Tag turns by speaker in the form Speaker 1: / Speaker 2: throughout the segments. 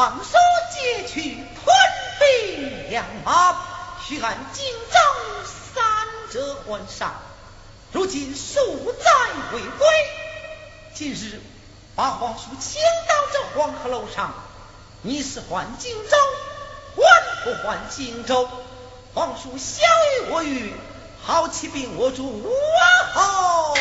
Speaker 1: 皇叔借去吞兵两马，须汉荆州三折还上，如今数载未归，今日把皇叔请到这黄河楼上，你是还荆州，还不还荆州？皇叔小于我愚，好欺兵我
Speaker 2: 主，哇侯！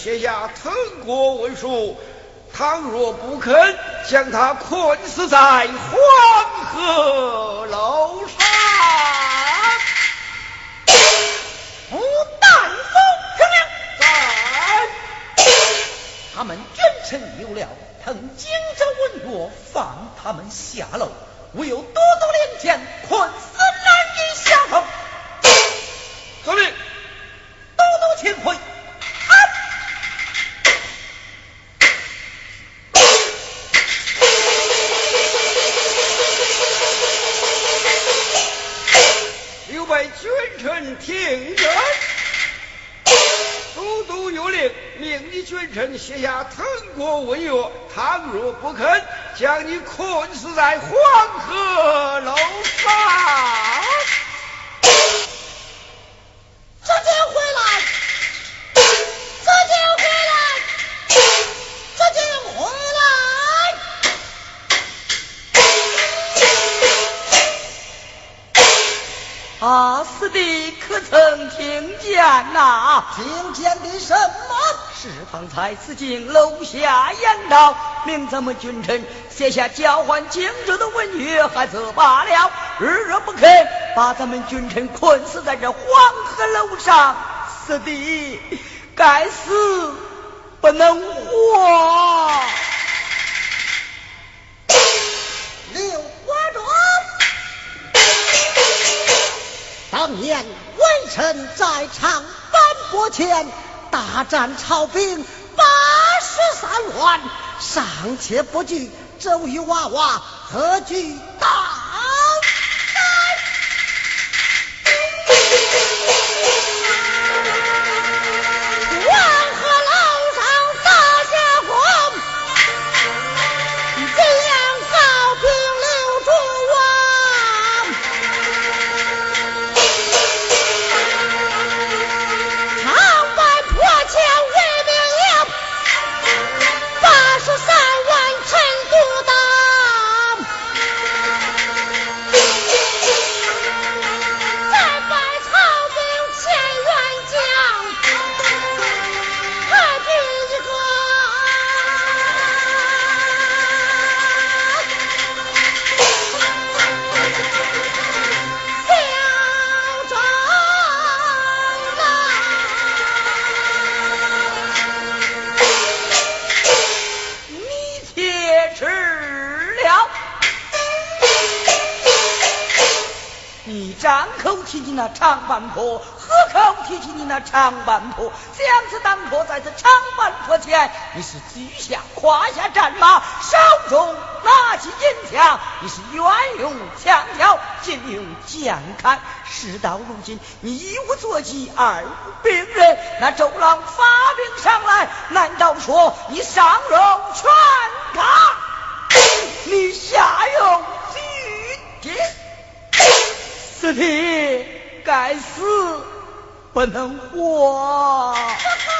Speaker 2: 写下滕国文书。倘若不肯，将他困死在写下滕国文约，倘若不肯，将你困死在黄河楼上。
Speaker 3: 啊，师弟可曾听见呐？
Speaker 1: 听见的什么？
Speaker 3: 是方才此经楼下言道，命咱们君臣写下交换荆州的文约，还则罢了；日日不肯，把咱们君臣困死在这黄河楼上，师弟该死不能活。
Speaker 1: 当年微臣在长坂坡前大战曹兵八十三万，尚且不惧，周瑜娃娃何惧？
Speaker 3: 半坡，何口提起你那长坂坡？将此当坡在这长坂坡前，你是举下胯下战马，手中拿起银枪，你是愿用枪挑，尽用剑砍。事到如今，你一无坐骑，二无兵刃，那周郎发兵上来，难道说你上有全卡，你下有军节？师弟，该死不能活。哈哈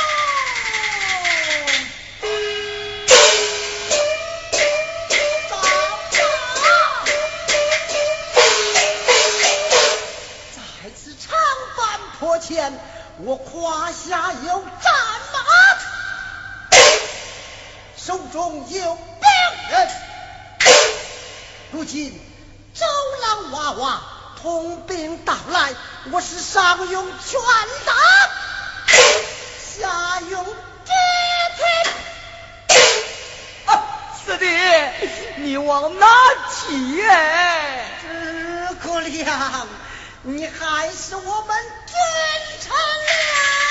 Speaker 3: 在长坂坡前，我胯下有战马，手中有兵刃。如今周郎娃娃。统兵到来，我是上用拳打，下用铁腿。啊，四弟，你往哪去？诸葛亮，你还是我们君臣了。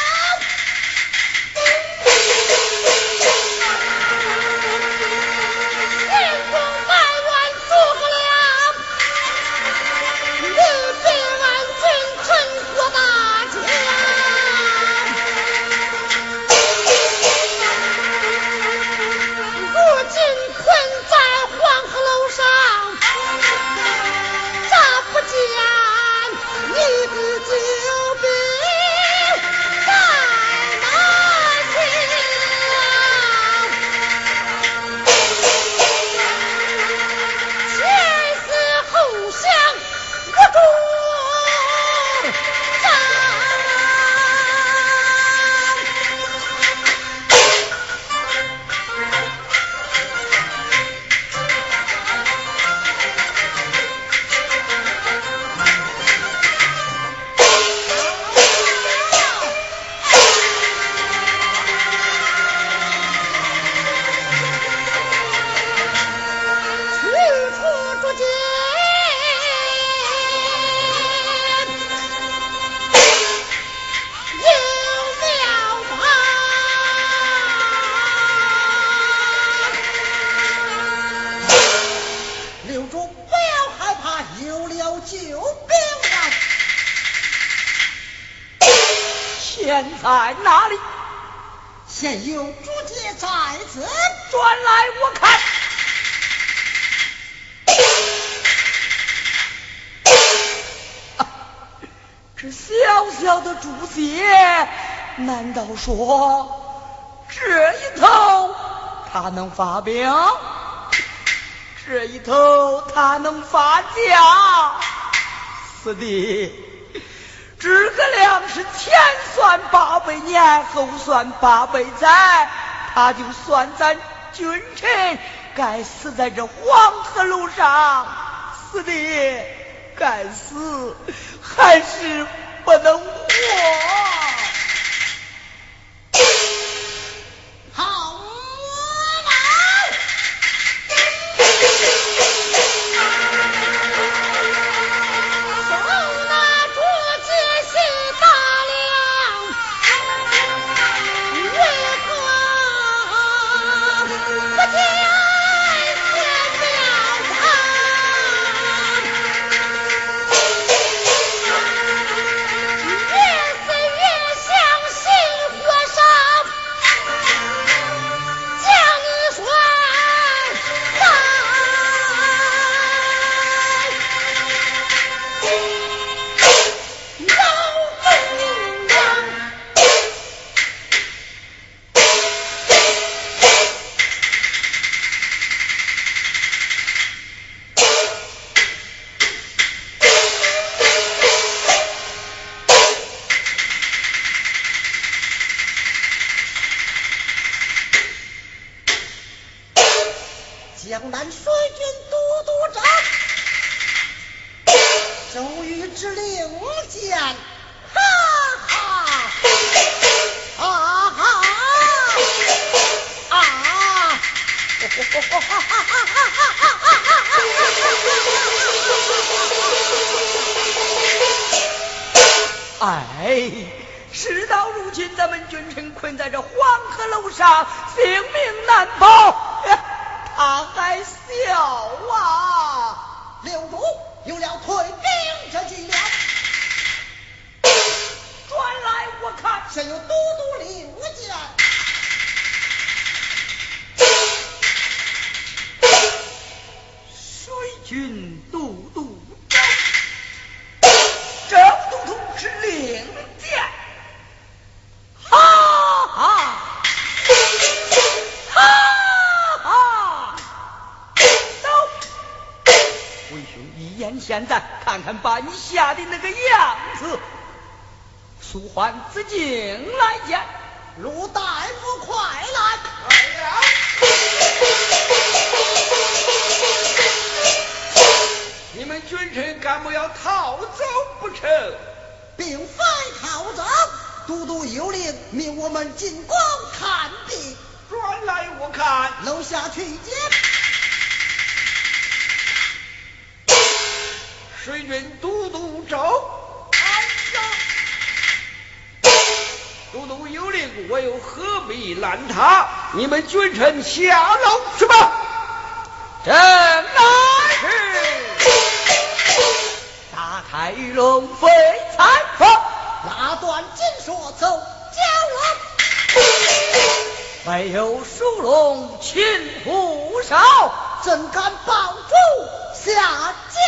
Speaker 3: 在哪里？
Speaker 1: 现有主节在此，
Speaker 3: 转来我看。这小小的竹节，难道说这一头他能发兵？这一头他能发家？是的。诸葛亮是前算八百年，后算八百载，他就算咱君臣该死在这黄河路上，死的该死还是不能活。军都督。是令箭，哈哈，哈哈，走，为兄一眼现在，看看把你吓的那个样子。速唤子敬来见，
Speaker 1: 陆大夫快来！
Speaker 2: 来了。君臣干么要逃走不成？
Speaker 1: 并非逃走，都督有令，命我们进宫探病。
Speaker 2: 转来我看，
Speaker 1: 楼下去见。
Speaker 2: 水军都督走。
Speaker 1: 哎
Speaker 2: 呀！都督有令，我又何必拦他？你们君臣下楼去吧。
Speaker 3: 朕打开龙飞彩凤，
Speaker 1: 拉断金锁走蛟
Speaker 3: 龙。没有属龙擒虎少，
Speaker 1: 怎敢保住下江